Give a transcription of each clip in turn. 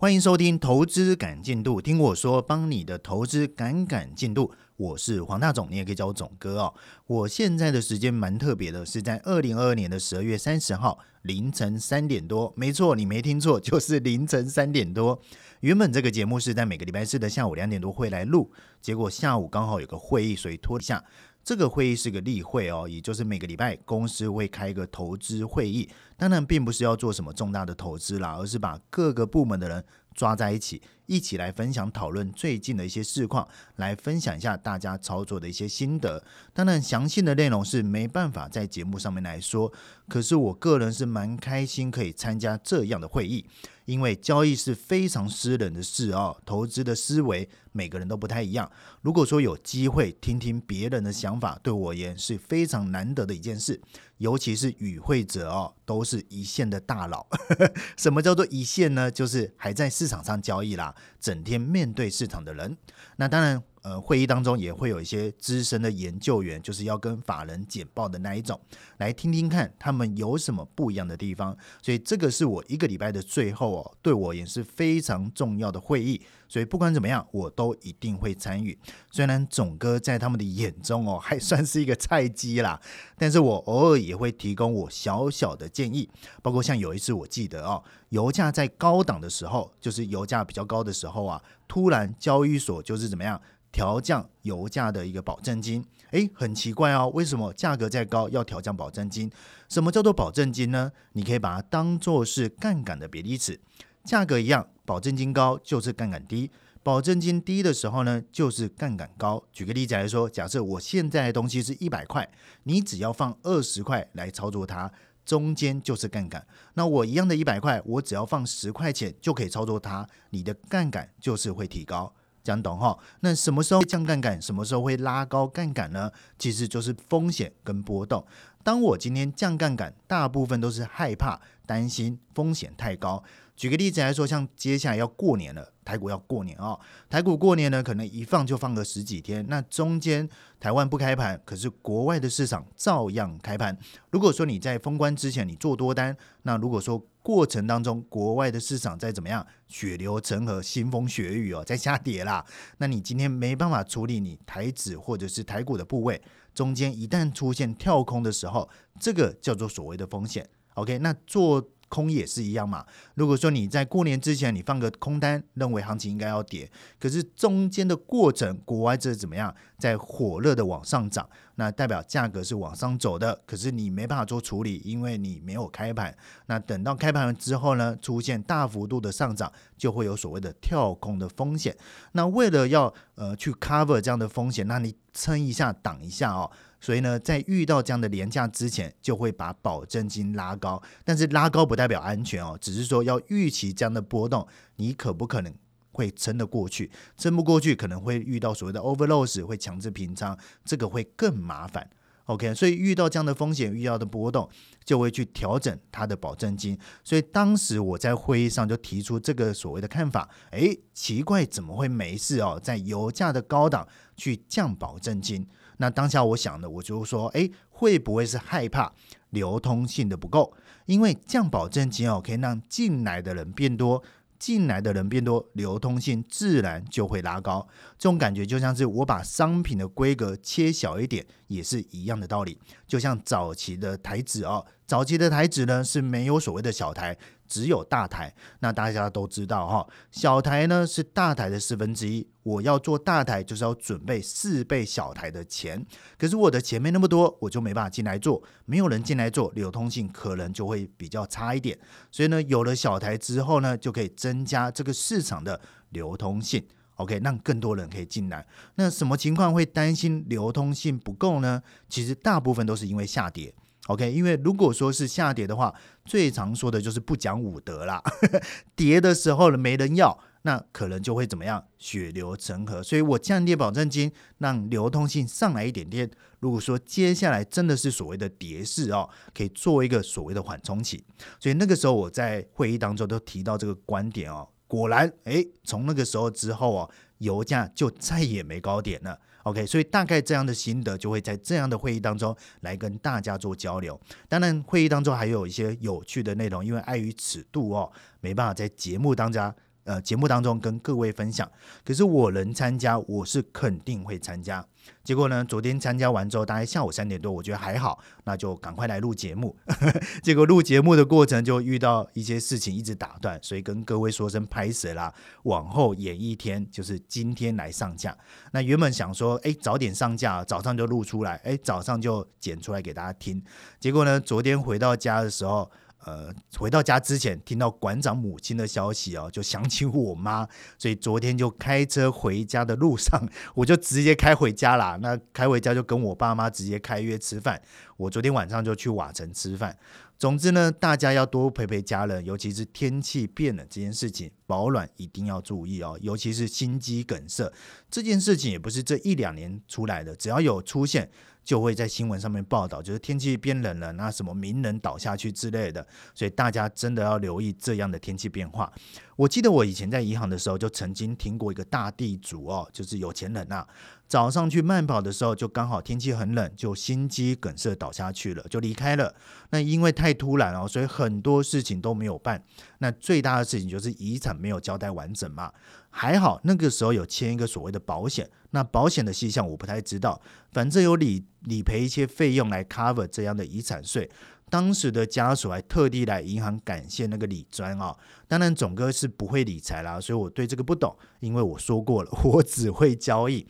欢迎收听《投资赶进度》，听我说，帮你的投资赶赶进度。我是黄大总，你也可以叫我总哥哦。我现在的时间蛮特别的，是在二零二二年的十二月三十号凌晨三点多。没错，你没听错，就是凌晨三点多。原本这个节目是在每个礼拜四的下午两点多会来录，结果下午刚好有个会议，所以拖一下。这个会议是个例会哦，也就是每个礼拜公司会开一个投资会议，当然并不是要做什么重大的投资啦，而是把各个部门的人抓在一起，一起来分享讨论最近的一些事况，来分享一下大家操作的一些心得。当然，详细的内容是没办法在节目上面来说，可是我个人是蛮开心可以参加这样的会议。因为交易是非常私人的事哦，投资的思维每个人都不太一样。如果说有机会听听别人的想法，对我而言是非常难得的一件事。尤其是与会者哦，都是一线的大佬。什么叫做一线呢？就是还在市场上交易啦，整天面对市场的人。那当然。呃，会议当中也会有一些资深的研究员，就是要跟法人简报的那一种，来听听看他们有什么不一样的地方。所以这个是我一个礼拜的最后哦，对我也是非常重要的会议。所以不管怎么样，我都一定会参与。虽然总哥在他们的眼中哦，还算是一个菜鸡啦，但是我偶尔也会提供我小小的建议。包括像有一次，我记得哦，油价在高档的时候，就是油价比较高的时候啊，突然交易所就是怎么样？调降油价的一个保证金，诶，很奇怪哦，为什么价格再高要调降保证金？什么叫做保证金呢？你可以把它当做是杠杆的比例尺，价格一样，保证金高就是杠杆低，保证金低的时候呢，就是杠杆高。举个例子来说，假设我现在的东西是一百块，你只要放二十块来操作它，中间就是杠杆。那我一样的一百块，我只要放十块钱就可以操作它，你的杠杆就是会提高。讲懂哈？那什么时候降杠杆，什么时候会拉高杠杆呢？其实就是风险跟波动。当我今天降杠杆，大部分都是害怕、担心风险太高。举个例子来说，像接下来要过年了，台股要过年哦。台股过年呢，可能一放就放个十几天。那中间台湾不开盘，可是国外的市场照样开盘。如果说你在封关之前你做多单，那如果说过程当中国外的市场在怎么样，血流成河、腥风血雨哦，在下跌啦，那你今天没办法处理你台指或者是台股的部位，中间一旦出现跳空的时候，这个叫做所谓的风险。OK，那做。空也是一样嘛。如果说你在过年之前你放个空单，认为行情应该要跌，可是中间的过程国外这怎么样，在火热的往上涨，那代表价格是往上走的，可是你没办法做处理，因为你没有开盘。那等到开盘了之后呢，出现大幅度的上涨，就会有所谓的跳空的风险。那为了要呃去 cover 这样的风险，那你撑一下挡一下哦。所以呢，在遇到这样的廉价之前，就会把保证金拉高。但是拉高不代表安全哦，只是说要预期这样的波动，你可不可能会撑得过去？撑不过去，可能会遇到所谓的 overloss，会强制平仓，这个会更麻烦。OK，所以遇到这样的风险，遇到的波动，就会去调整它的保证金。所以当时我在会议上就提出这个所谓的看法。诶，奇怪，怎么会没事哦？在油价的高档去降保证金？那当下我想的，我就说，哎，会不会是害怕流通性的不够？因为降保证金哦，可以让进来的人变多，进来的人变多，流通性自然就会拉高。这种感觉就像是我把商品的规格切小一点，也是一样的道理。就像早期的台纸哦，早期的台纸呢是没有所谓的小台。只有大台，那大家都知道哈，小台呢是大台的四分之一。我要做大台，就是要准备四倍小台的钱。可是我的钱没那么多，我就没办法进来做。没有人进来做，流通性可能就会比较差一点。所以呢，有了小台之后呢，就可以增加这个市场的流通性。OK，让更多人可以进来。那什么情况会担心流通性不够呢？其实大部分都是因为下跌。OK，因为如果说是下跌的话，最常说的就是不讲武德啦。跌的时候呢，没人要，那可能就会怎么样，血流成河。所以我降低保证金，让流通性上来一点点。如果说接下来真的是所谓的跌势哦，可以做一个所谓的缓冲期。所以那个时候我在会议当中都提到这个观点哦。果然，哎，从那个时候之后哦，油价就再也没高点了。OK，所以大概这样的心得就会在这样的会议当中来跟大家做交流。当然，会议当中还有一些有趣的内容，因为碍于尺度哦，没办法在节目当中呃节目当中跟各位分享。可是我能参加，我是肯定会参加。结果呢？昨天参加完之后，大概下午三点多，我觉得还好，那就赶快来录节目。结果录节目的过程就遇到一些事情，一直打断，所以跟各位说声拍死啦，往后延一天，就是今天来上架。那原本想说，哎，早点上架，早上就录出来，哎，早上就剪出来给大家听。结果呢，昨天回到家的时候。呃，回到家之前听到馆长母亲的消息哦，就想起我妈，所以昨天就开车回家的路上，我就直接开回家啦。那开回家就跟我爸妈直接开约吃饭。我昨天晚上就去瓦城吃饭。总之呢，大家要多陪陪家人，尤其是天气变冷这件事情，保暖一定要注意哦。尤其是心肌梗塞这件事情，也不是这一两年出来的，只要有出现。就会在新闻上面报道，就是天气变冷了，那什么名人倒下去之类的，所以大家真的要留意这样的天气变化。我记得我以前在银行的时候，就曾经听过一个大地主哦，就是有钱人呐，早上去慢跑的时候，就刚好天气很冷，就心肌梗塞倒下去了，就离开了。那因为太突然哦，所以很多事情都没有办。那最大的事情就是遗产没有交代完整嘛。还好那个时候有签一个所谓的保险，那保险的细项我不太知道，反正有理理赔一些费用来 cover 这样的遗产税。当时的家属还特地来银行感谢那个李专啊。当然总哥是不会理财啦，所以我对这个不懂，因为我说过了，我只会交易，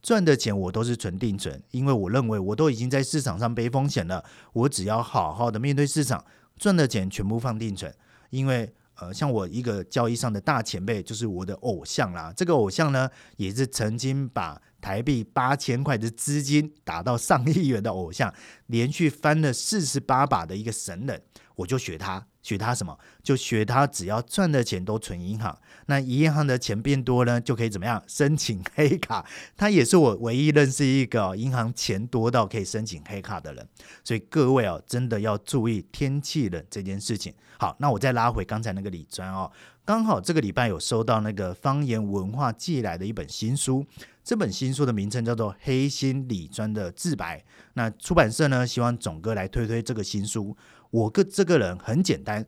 赚的钱我都是存定存，因为我认为我都已经在市场上背风险了，我只要好好的面对市场，赚的钱全部放定存，因为。呃，像我一个交易上的大前辈，就是我的偶像啦。这个偶像呢，也是曾经把台币八千块的资金打到上亿元的偶像，连续翻了四十八把的一个神人，我就学他。学他什么？就学他，只要赚的钱都存银行，那银行的钱变多呢，就可以怎么样？申请黑卡。他也是我唯一认识一个银行钱多到可以申请黑卡的人。所以各位哦，真的要注意天气冷这件事情。好，那我再拉回刚才那个李专哦，刚好这个礼拜有收到那个方言文化寄来的一本新书，这本新书的名称叫做《黑心李专的自白》。那出版社呢，希望总哥来推推这个新书。我个这个人很简单，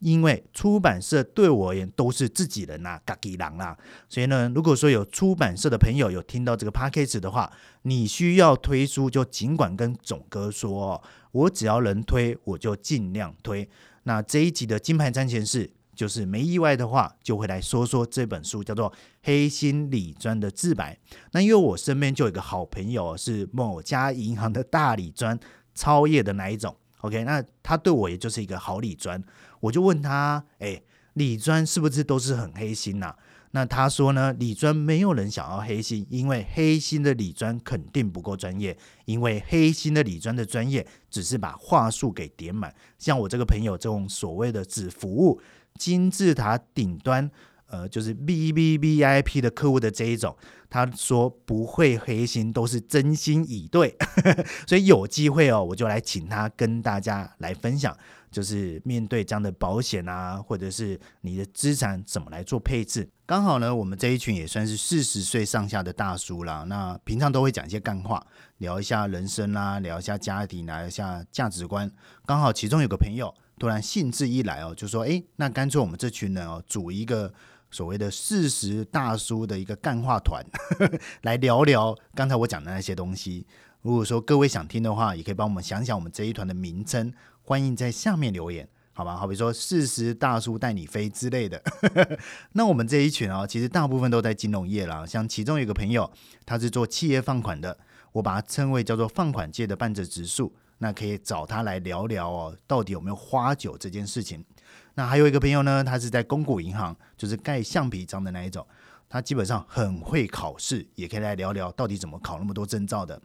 因为出版社对我而言都是自己人呐，嘎吉郎啦。所以呢，如果说有出版社的朋友有听到这个 p a c k a g e 的话，你需要推书就尽管跟总哥说，我只要能推，我就尽量推。那这一集的金牌战前事，就是没意外的话，就会来说说这本书叫做《黑心理专的自白》。那因为我身边就有一个好朋友是某家银行的大理专超业的那一种。OK，那他对我也就是一个好理专，我就问他，哎，理专是不是都是很黑心呐？那他说呢，理专没有人想要黑心，因为黑心的理专肯定不够专业，因为黑心的理专的专业只是把话术给点满，像我这个朋友这种所谓的只服务金字塔顶端。呃，就是 B B B I P 的客户的这一种，他说不会黑心，都是真心以对，所以有机会哦，我就来请他跟大家来分享，就是面对这样的保险啊，或者是你的资产怎么来做配置。刚好呢，我们这一群也算是四十岁上下的大叔啦，那平常都会讲一些干话，聊一下人生啊，聊一下家庭，聊一下价值观。刚好其中有个朋友突然兴致一来哦，就说：“哎，那干脆我们这群人哦，组一个。”所谓的四十大叔的一个干话团，来聊聊刚才我讲的那些东西。如果说各位想听的话，也可以帮我们想想我们这一团的名称，欢迎在下面留言，好吧？好比说四十大叔带你飞之类的。那我们这一群哦，其实大部分都在金融业啦。像其中有个朋友，他是做企业放款的，我把它称为叫做放款界的半泽直树。那可以找他来聊聊哦，到底有没有花酒这件事情。那还有一个朋友呢，他是在公股银行，就是盖橡皮章的那一种，他基本上很会考试，也可以来聊聊到底怎么考那么多证照的。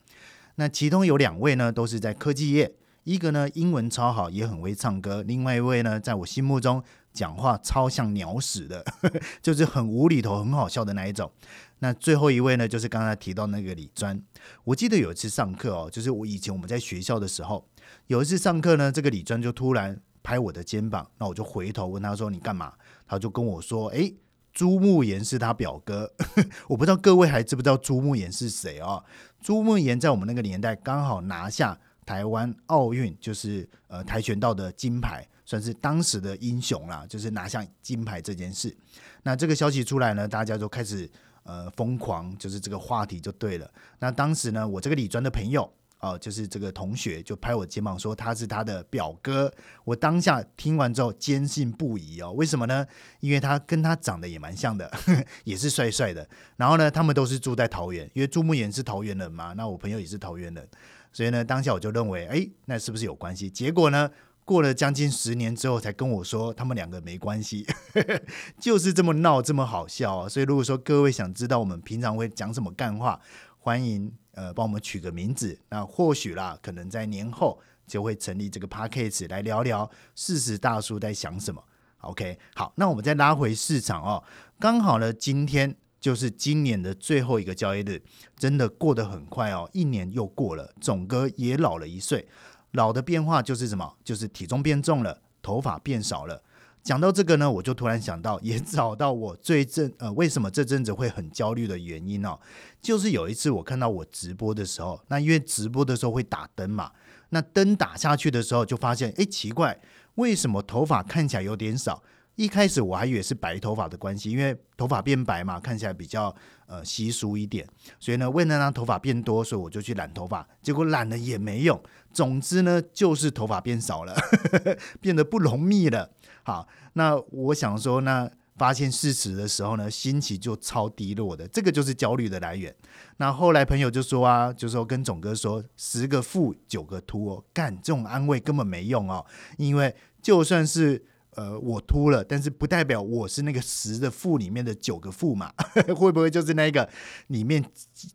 那其中有两位呢，都是在科技业，一个呢英文超好，也很会唱歌，另外一位呢，在我心目中讲话超像鸟屎的，就是很无厘头、很好笑的那一种。那最后一位呢，就是刚才提到那个李专。我记得有一次上课哦，就是我以前我们在学校的时候，有一次上课呢，这个李专就突然。拍我的肩膀，那我就回头问他说：“你干嘛？”他就跟我说：“诶，朱慕言是他表哥。”我不知道各位还知不知道朱慕言是谁啊？朱慕言在我们那个年代刚好拿下台湾奥运，就是呃跆拳道的金牌，算是当时的英雄啦，就是拿下金牌这件事。那这个消息出来呢，大家就开始呃疯狂，就是这个话题就对了。那当时呢，我这个理专的朋友。哦，就是这个同学就拍我肩膀说他是他的表哥，我当下听完之后坚信不疑哦。为什么呢？因为他跟他长得也蛮像的，也是帅帅的。然后呢，他们都是住在桃园，因为朱木炎是桃园人嘛，那我朋友也是桃园人，所以呢，当下我就认为，哎，那是不是有关系？结果呢，过了将近十年之后，才跟我说他们两个没关系，就是这么闹，这么好笑。所以如果说各位想知道我们平常会讲什么干话，欢迎。呃，帮我们取个名字，那或许啦，可能在年后就会成立这个 p a c k a g e 来聊聊四十大叔在想什么。OK，好，那我们再拉回市场哦，刚好呢，今天就是今年的最后一个交易日，真的过得很快哦，一年又过了，总哥也老了一岁，老的变化就是什么？就是体重变重了，头发变少了。讲到这个呢，我就突然想到，也找到我最阵呃，为什么这阵子会很焦虑的原因哦，就是有一次我看到我直播的时候，那因为直播的时候会打灯嘛，那灯打下去的时候就发现，哎，奇怪，为什么头发看起来有点少？一开始我还以为是白头发的关系，因为头发变白嘛，看起来比较呃稀疏一点，所以呢，为了让头发变多，所以我就去染头发，结果染了也没用，总之呢，就是头发变少了，变得不浓密了。好，那我想说，那发现事实的时候呢，心情就超低落的，这个就是焦虑的来源。那后来朋友就说啊，就说跟总哥说，十个负九个秃哦，干这种安慰根本没用哦，因为就算是呃我秃了，但是不代表我是那个十的负里面的九个负嘛，会不会就是那个里面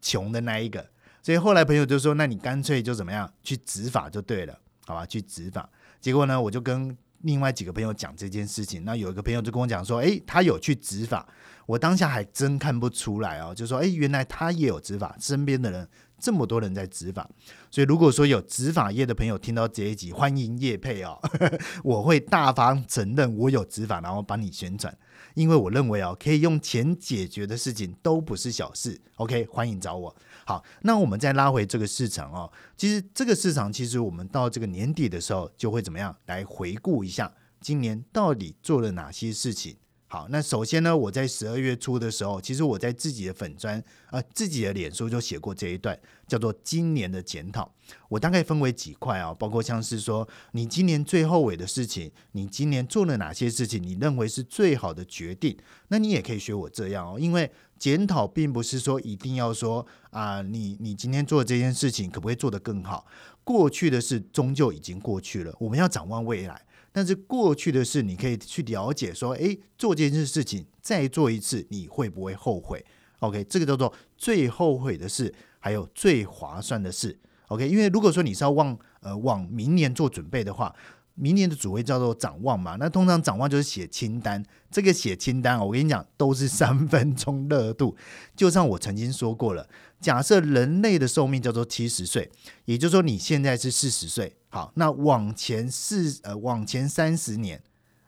穷的那一个？所以后来朋友就说，那你干脆就怎么样去执法就对了，好吧？去执法。结果呢，我就跟。另外几个朋友讲这件事情，那有一个朋友就跟我讲说：“诶，他有去执法。”我当下还真看不出来哦，就说：“诶，原来他也有执法，身边的人这么多人在执法。”所以如果说有执法业的朋友听到这一集，欢迎叶配哦，我会大方承认我有执法，然后帮你宣传，因为我认为哦，可以用钱解决的事情都不是小事。OK，欢迎找我。好，那我们再拉回这个市场哦。其实这个市场，其实我们到这个年底的时候，就会怎么样来回顾一下今年到底做了哪些事情。好，那首先呢，我在十二月初的时候，其实我在自己的粉砖啊，自己的脸书就写过这一段，叫做今年的检讨。我大概分为几块啊，包括像是说，你今年最后悔的事情，你今年做了哪些事情，你认为是最好的决定，那你也可以学我这样哦，因为检讨并不是说一定要说啊，你你今天做的这件事情可不可以做得更好？过去的事终究已经过去了，我们要展望未来。但是过去的事，你可以去了解，说，哎，做这件事情再做一次，你会不会后悔？OK，这个叫做最后悔的事，还有最划算的事。OK，因为如果说你是要往呃往明年做准备的话。明年的主位叫做展望嘛，那通常展望就是写清单。这个写清单，我跟你讲，都是三分钟热度。就像我曾经说过了，假设人类的寿命叫做七十岁，也就是说你现在是四十岁，好，那往前四呃往前三十年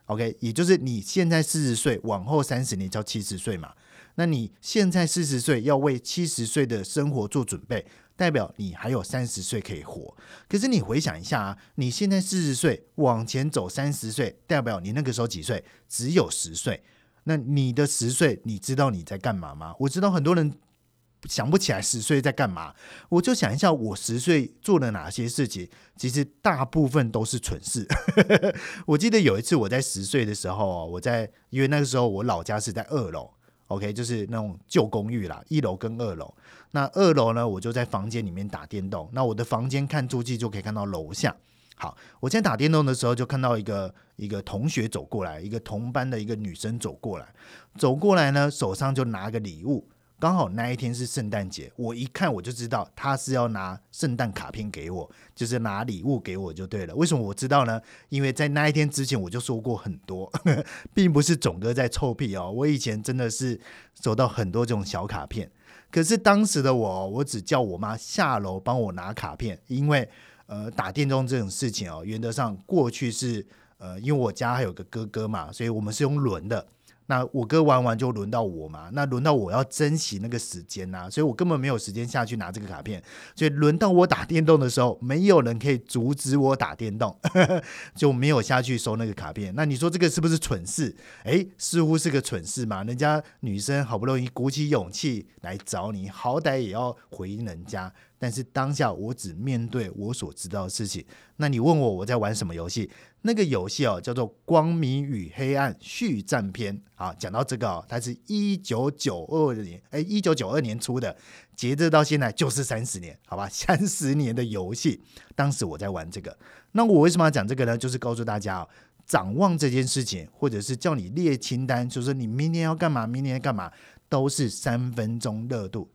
，OK，也就是你现在四十岁，往后三十年叫七十岁嘛。那你现在四十岁，要为七十岁的生活做准备。代表你还有三十岁可以活，可是你回想一下啊，你现在四十岁往前走三十岁，代表你那个时候几岁？只有十岁。那你的十岁，你知道你在干嘛吗？我知道很多人想不起来十岁在干嘛，我就想一下，我十岁做了哪些事情？其实大部分都是蠢事。我记得有一次我在十岁的时候，我在因为那个时候我老家是在二楼。OK，就是那种旧公寓啦，一楼跟二楼。那二楼呢，我就在房间里面打电动。那我的房间看出去就可以看到楼下。好，我在打电动的时候，就看到一个一个同学走过来，一个同班的一个女生走过来，走过来呢，手上就拿个礼物。刚好那一天是圣诞节，我一看我就知道他是要拿圣诞卡片给我，就是拿礼物给我就对了。为什么我知道呢？因为在那一天之前我就说过很多，并不是总哥在臭屁哦。我以前真的是收到很多这种小卡片，可是当时的我，我只叫我妈下楼帮我拿卡片，因为呃打电动这种事情哦，原则上过去是呃因为我家还有个哥哥嘛，所以我们是用轮的。那我哥玩完就轮到我嘛，那轮到我要珍惜那个时间呐，所以我根本没有时间下去拿这个卡片。所以轮到我打电动的时候，没有人可以阻止我打电动，就没有下去收那个卡片。那你说这个是不是蠢事？诶，似乎是个蠢事嘛。人家女生好不容易鼓起勇气来找你，好歹也要回应人家。但是当下我只面对我所知道的事情。那你问我我在玩什么游戏？那个游戏哦叫做《光明与黑暗续战篇》啊。讲到这个哦，它是一九九二年，哎，一九九二年出的，截至到现在就是三十年，好吧，三十年的游戏。当时我在玩这个，那我为什么要讲这个呢？就是告诉大家哦，展望这件事情，或者是叫你列清单，就是你明年要干嘛，明年要干嘛，都是三分钟热度。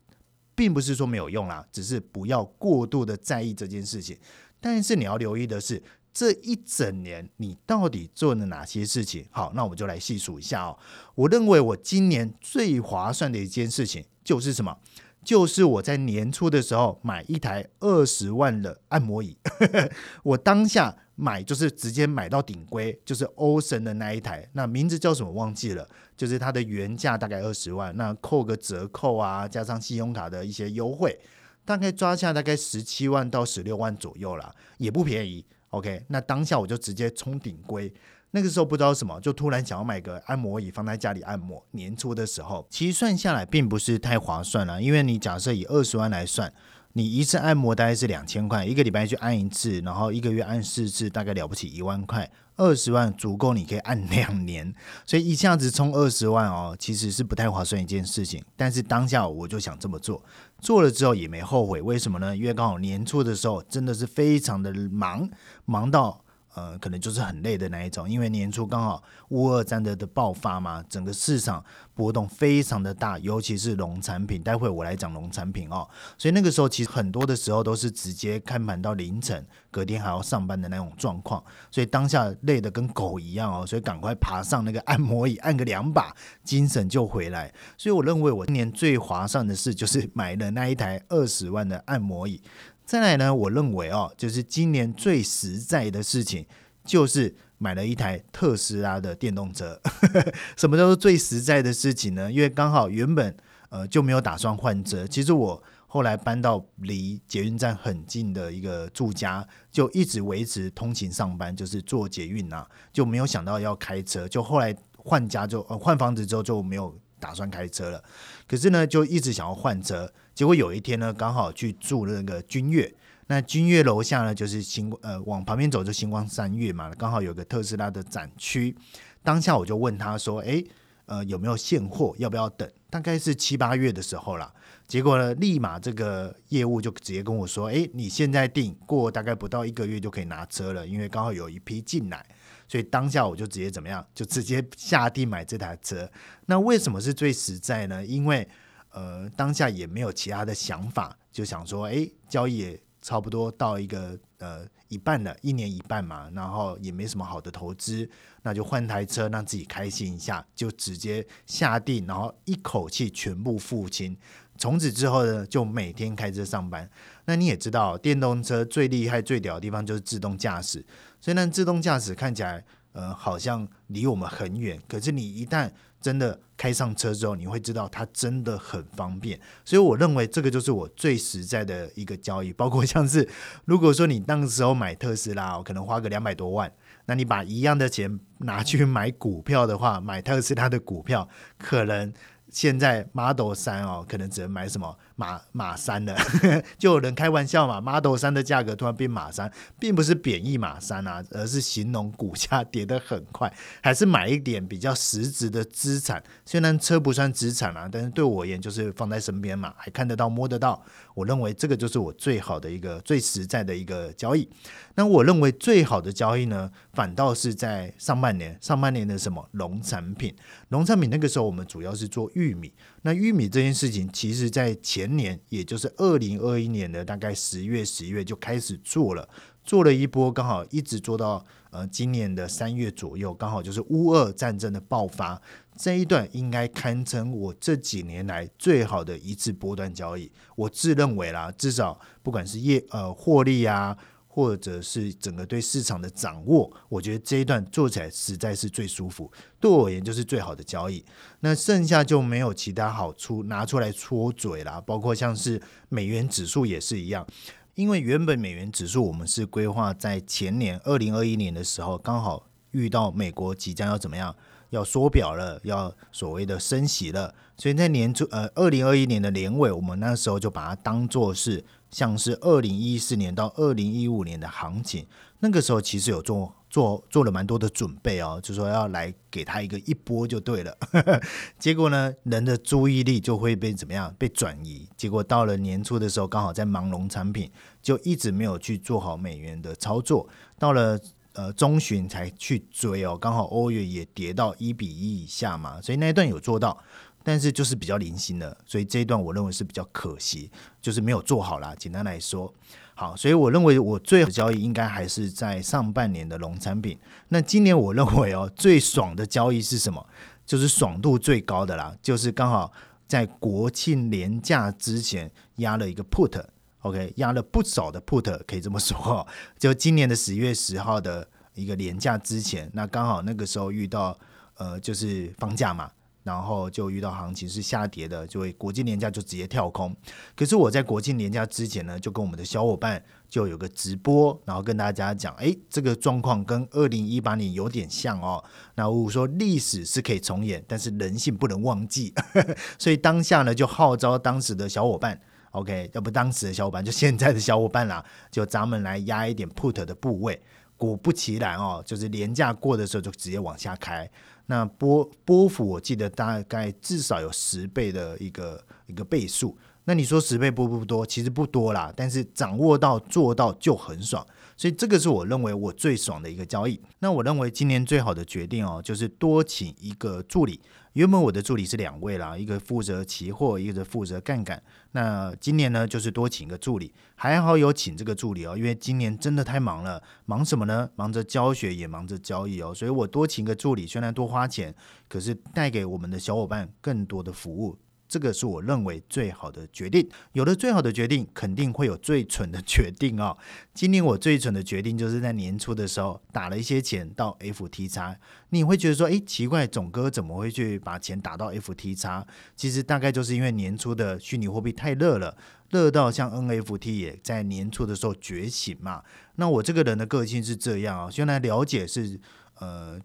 并不是说没有用啦，只是不要过度的在意这件事情。但是你要留意的是，这一整年你到底做了哪些事情？好，那我们就来细数一下哦。我认为我今年最划算的一件事情就是什么？就是我在年初的时候买一台二十万的按摩椅。我当下。买就是直接买到顶规，就是欧神的那一台，那名字叫什么忘记了，就是它的原价大概二十万，那扣个折扣啊，加上信用卡的一些优惠，大概抓下大概十七万到十六万左右啦，也不便宜。OK，那当下我就直接冲顶规，那个时候不知道什么，就突然想要买个按摩椅放在家里按摩。年初的时候，其实算下来并不是太划算了，因为你假设以二十万来算。你一次按摩大概是两千块，一个礼拜去按一次，然后一个月按四次，大概了不起一万块，二十万足够你可以按两年，所以一下子充二十万哦，其实是不太划算一件事情。但是当下我就想这么做，做了之后也没后悔，为什么呢？因为刚好年初的时候真的是非常的忙，忙到。呃，可能就是很累的那一种，因为年初刚好乌二战的的爆发嘛，整个市场波动非常的大，尤其是农产品。待会我来讲农产品哦，所以那个时候其实很多的时候都是直接看盘到凌晨，隔天还要上班的那种状况，所以当下累的跟狗一样哦，所以赶快爬上那个按摩椅，按个两把，精神就回来。所以我认为我今年最划算的事就是买了那一台二十万的按摩椅。再来呢，我认为哦，就是今年最实在的事情，就是买了一台特斯拉的电动车。什么叫做最实在的事情呢？因为刚好原本呃就没有打算换车，其实我后来搬到离捷运站很近的一个住家，就一直维持通勤上班，就是坐捷运呐，就没有想到要开车。就后来换家就呃换房子之后就没有打算开车了，可是呢就一直想要换车。结果有一天呢，刚好去住那个君悦，那君悦楼下呢就是星呃往旁边走就星光三月嘛，刚好有个特斯拉的展区。当下我就问他说：“诶，呃有没有现货？要不要等？大概是七八月的时候啦。”结果呢，立马这个业务就直接跟我说：“诶，你现在订，过大概不到一个月就可以拿车了，因为刚好有一批进来。”所以当下我就直接怎么样，就直接下定买这台车。那为什么是最实在呢？因为呃，当下也没有其他的想法，就想说，哎，交易也差不多到一个呃一半了，一年一半嘛，然后也没什么好的投资，那就换台车让自己开心一下，就直接下定，然后一口气全部付清。从此之后呢，就每天开车上班。那你也知道，电动车最厉害、最屌的地方就是自动驾驶，所以呢，自动驾驶看起来呃好像离我们很远，可是你一旦真的开上车之后，你会知道它真的很方便，所以我认为这个就是我最实在的一个交易。包括像是，如果说你那时候买特斯拉哦，可能花个两百多万，那你把一样的钱拿去买股票的话，买特斯拉的股票，可能现在 Model 三哦，可能只能买什么？马马三的，就有人开玩笑嘛，Model 三的价格突然变马三，并不是贬义马三啊，而是形容股价跌得很快，还是买一点比较实质的资产。虽然车不算资产啊，但是对我而言就是放在身边嘛，还看得到摸得到。我认为这个就是我最好的一个最实在的一个交易。那我认为最好的交易呢，反倒是在上半年，上半年的什么农产品？农产品那个时候我们主要是做玉米。那玉米这件事情，其实在前年，也就是二零二一年的大概十月、十一月就开始做了，做了一波，刚好一直做到呃今年的三月左右，刚好就是乌俄战争的爆发这一段，应该堪称我这几年来最好的一次波段交易。我自认为啦，至少不管是业呃获利啊。或者是整个对市场的掌握，我觉得这一段做起来实在是最舒服，对我而言就是最好的交易。那剩下就没有其他好处拿出来戳嘴啦，包括像是美元指数也是一样，因为原本美元指数我们是规划在前年二零二一年的时候，刚好遇到美国即将要怎么样，要缩表了，要所谓的升息了，所以在年初呃二零二一年的年尾，我们那时候就把它当做是。像是二零一四年到二零一五年的行情，那个时候其实有做做做了蛮多的准备哦，就说要来给他一个一波就对了。结果呢，人的注意力就会被怎么样被转移？结果到了年初的时候，刚好在忙农产品，就一直没有去做好美元的操作。到了呃中旬才去追哦，刚好欧元也跌到一比一以下嘛，所以那一段有做到。但是就是比较零星的，所以这一段我认为是比较可惜，就是没有做好啦。简单来说，好，所以我认为我最好的交易应该还是在上半年的农产品。那今年我认为哦，最爽的交易是什么？就是爽度最高的啦，就是刚好在国庆年假之前压了一个 put OK，压了不少的 put，可以这么说。就今年的十月十号的一个年假之前，那刚好那个时候遇到呃，就是放假嘛。然后就遇到行情是下跌的，就会国际年假就直接跳空。可是我在国庆年假之前呢，就跟我们的小伙伴就有个直播，然后跟大家讲，哎，这个状况跟二零一八年有点像哦。那我说历史是可以重演，但是人性不能忘记，所以当下呢就号召当时的小伙伴，OK，要不当时的小伙伴就现在的小伙伴啦，就咱们来压一点 put 的部位。果不其然哦，就是廉价过的时候就直接往下开。那波波幅我记得大概至少有十倍的一个一个倍数。那你说十倍波不多？其实不多啦，但是掌握到做到就很爽。所以这个是我认为我最爽的一个交易。那我认为今年最好的决定哦，就是多请一个助理。原本我的助理是两位啦，一个负责期货，一个负责杠杆。那今年呢，就是多请一个助理，还好有请这个助理哦，因为今年真的太忙了，忙什么呢？忙着教学，也忙着交易哦，所以我多请个助理，虽然多花钱，可是带给我们的小伙伴更多的服务。这个是我认为最好的决定。有了最好的决定，肯定会有最蠢的决定哦。今年我最蠢的决定就是在年初的时候打了一些钱到 FTX。你会觉得说，诶，奇怪，总哥怎么会去把钱打到 FTX？其实大概就是因为年初的虚拟货币太热了，热到像 NFT 也在年初的时候觉醒嘛。那我这个人的个性是这样啊，先来了解是呃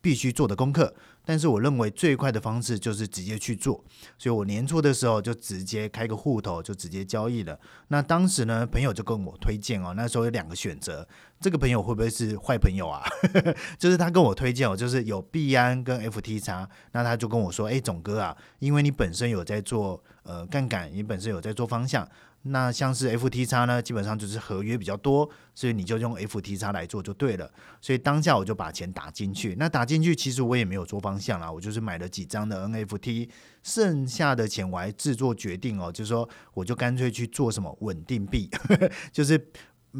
必须做的功课。但是我认为最快的方式就是直接去做，所以我年初的时候就直接开个户头就直接交易了。那当时呢，朋友就跟我推荐哦，那时候有两个选择，这个朋友会不会是坏朋友啊？就是他跟我推荐哦，就是有币安跟 FTX，那他就跟我说，哎，总哥啊，因为你本身有在做呃杠杆，你本身有在做方向。那像是 FTX 呢，基本上就是合约比较多，所以你就用 FTX 来做就对了。所以当下我就把钱打进去。那打进去其实我也没有做方向啦，我就是买了几张的 NFT，剩下的钱我还自作决定哦，就是说我就干脆去做什么稳定币，就是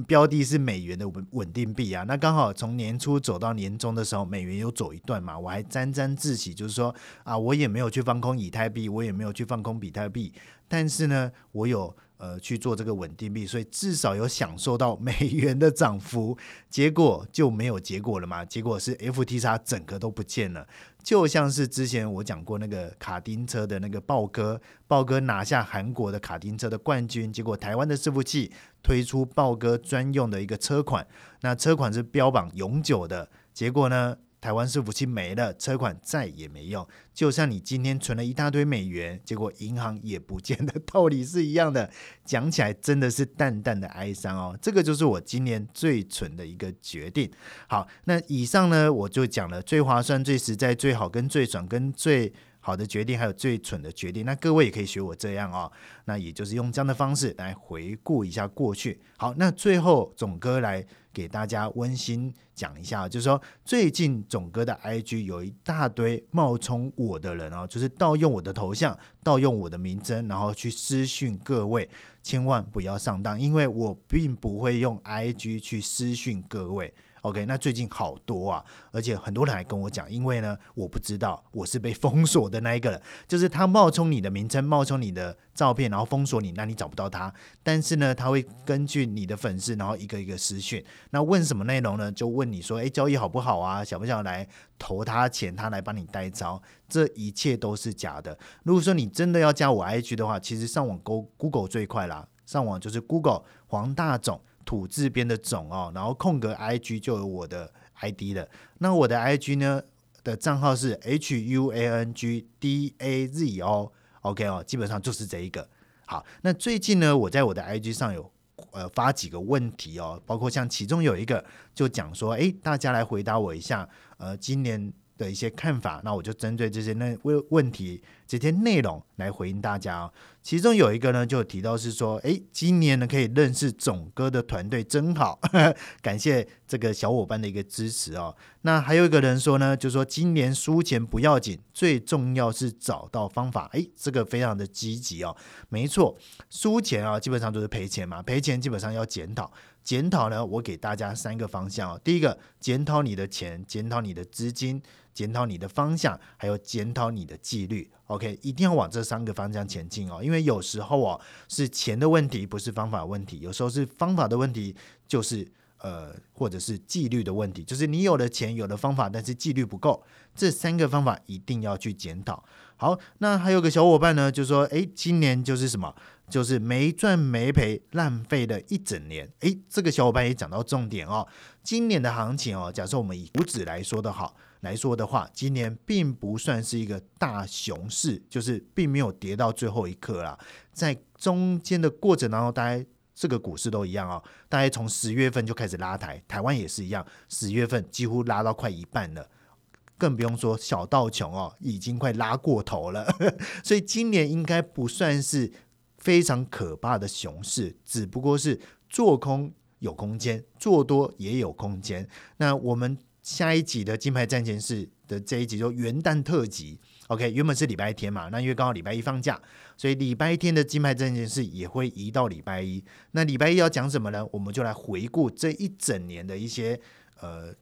标的是美元的稳稳定币啊。那刚好从年初走到年终的时候，美元有走一段嘛，我还沾沾自喜，就是说啊，我也没有去放空以太币，我也没有去放空比特币，但是呢，我有。呃，去做这个稳定币，所以至少有享受到美元的涨幅，结果就没有结果了嘛？结果是 FTX 整个都不见了，就像是之前我讲过那个卡丁车的那个豹哥，豹哥拿下韩国的卡丁车的冠军，结果台湾的伺服器推出豹哥专用的一个车款，那车款是标榜永久的，结果呢？台湾伺服器没了，车款再也没用，就像你今天存了一大堆美元，结果银行也不见的道理是一样的。讲起来真的是淡淡的哀伤哦。这个就是我今年最蠢的一个决定。好，那以上呢，我就讲了最划算、最实在、最好跟最爽跟最。好的决定，还有最蠢的决定，那各位也可以学我这样哦。那也就是用这样的方式来回顾一下过去。好，那最后总哥来给大家温馨讲一下，就是说最近总哥的 IG 有一大堆冒充我的人哦，就是盗用我的头像、盗用我的名称，然后去私讯各位，千万不要上当，因为我并不会用 IG 去私讯各位。OK，那最近好多啊，而且很多人还跟我讲，因为呢，我不知道我是被封锁的那一个人，就是他冒充你的名称，冒充你的照片，然后封锁你，那你找不到他。但是呢，他会根据你的粉丝，然后一个一个私讯，那问什么内容呢？就问你说，诶，交易好不好啊？想不想来投他钱，他来帮你代招？这一切都是假的。如果说你真的要加我 IG 的话，其实上网勾 Google 最快啦，上网就是 Google 黄大总。土字边的总哦，然后空格 I G 就有我的 I D 了。那我的 I G 呢的账号是 H U A N G D A Z O OK 哦，基本上就是这一个。好，那最近呢，我在我的 I G 上有呃发几个问题哦，包括像其中有一个就讲说，哎，大家来回答我一下，呃，今年。的一些看法，那我就针对这些那问问题这些内容来回应大家哦。其中有一个呢，就提到是说，诶，今年呢可以认识总哥的团队真好，感谢这个小伙伴的一个支持哦。那还有一个人说呢，就说今年输钱不要紧，最重要是找到方法。诶，这个非常的积极哦。没错，输钱啊，基本上都是赔钱嘛，赔钱基本上要检讨。检讨呢，我给大家三个方向哦。第一个，检讨你的钱，检讨你的资金。检讨你的方向，还有检讨你的纪律，OK，一定要往这三个方向前进哦。因为有时候哦是钱的问题，不是方法问题；有时候是方法的问题，就是呃或者是纪律的问题，就是你有了钱，有了方法，但是纪律不够。这三个方法一定要去检讨。好，那还有个小伙伴呢，就说：诶，今年就是什么？就是没赚没赔，浪费了一整年。诶，这个小伙伴也讲到重点哦。今年的行情哦，假设我们以股指来说的好。来说的话，今年并不算是一个大熊市，就是并没有跌到最后一刻啦。在中间的过程当中，大概这个股市都一样哦，大概从十月份就开始拉抬，台湾也是一样，十月份几乎拉到快一半了，更不用说小道琼哦，已经快拉过头了。所以今年应该不算是非常可怕的熊市，只不过是做空有空间，做多也有空间。那我们。下一集的金牌战前事的这一集就元旦特辑，OK，原本是礼拜天嘛，那因为刚好礼拜一放假，所以礼拜天的金牌战前事也会移到礼拜一。那礼拜一要讲什么呢？我们就来回顾这一整年的一些呃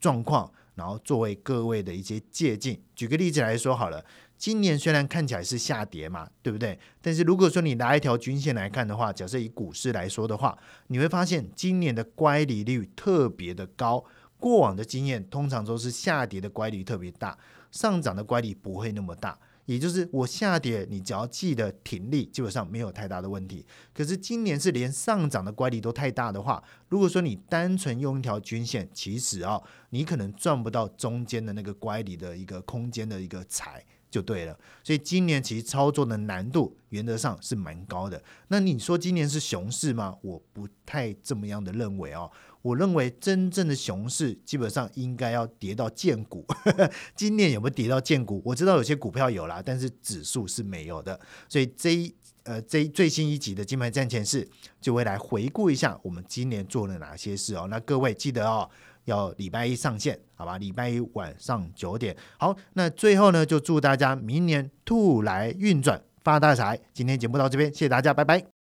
状况，然后作为各位的一些借鉴。举个例子来说好了，今年虽然看起来是下跌嘛，对不对？但是如果说你拿一条均线来看的话，假设以股市来说的话，你会发现今年的乖离率特别的高。过往的经验通常都是下跌的乖离特别大，上涨的乖离不会那么大。也就是我下跌，你只要记得停利，基本上没有太大的问题。可是今年是连上涨的乖离都太大的话，如果说你单纯用一条均线，其实啊，你可能赚不到中间的那个乖离的一个空间的一个财就对了。所以今年其实操作的难度原则上是蛮高的。那你说今年是熊市吗？我不太这么样的认为哦。我认为真正的熊市基本上应该要跌到见股，今年有没有跌到见股？我知道有些股票有啦，但是指数是没有的。所以这一呃这最新一集的金牌战前事就会来回顾一下我们今年做了哪些事哦。那各位记得哦，要礼拜一上线，好吧？礼拜一晚上九点。好，那最后呢，就祝大家明年兔来运转发大财。今天节目到这边，谢谢大家，拜拜。